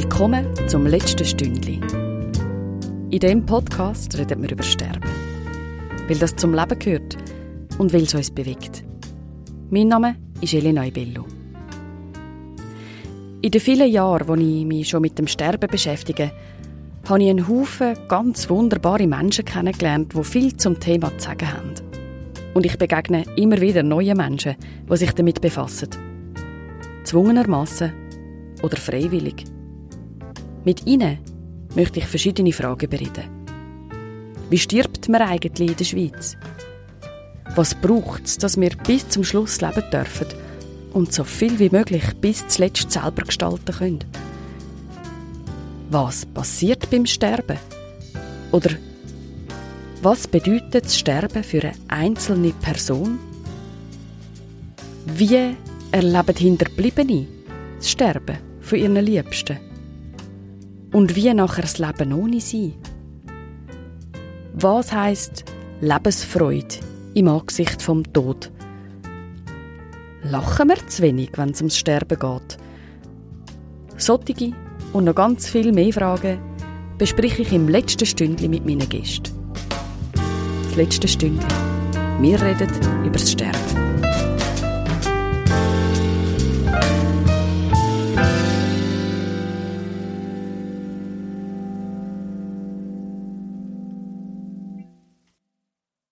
Willkommen zum letzten Stündli. In diesem Podcast reden wir über Sterben. Weil das zum Leben gehört und weil es uns bewegt. Mein Name ist Elena Ibello. In den vielen Jahren, wo ich mich schon mit dem Sterben beschäftige, habe ich einen Haufen ganz wunderbare Menschen kennengelernt, die viel zum Thema zu sagen haben. Und ich begegne immer wieder neue Menschen, die sich damit befassen. Zwungenermassen oder freiwillig. Mit ihnen möchte ich verschiedene Fragen bereden. Wie stirbt man eigentlich in der Schweiz? Was braucht es, dass wir bis zum Schluss leben dürfen und so viel wie möglich bis zuletzt selber gestalten können? Was passiert beim Sterben? Oder was bedeutet das Sterben für eine einzelne Person? Wie erleben Hinterbliebene das Sterben von ihren Liebsten? Und wie nachher das Leben ohne sie? Was heißt Lebensfreude im Angesicht vom Tod? Lachen wir zu wenig, wenn es ums Sterben geht? Solche und noch ganz viel mehr Fragen bespreche ich im letzten Stündli mit meinen Gästen. Das letzte Stündli. Wir reden über das Sterben.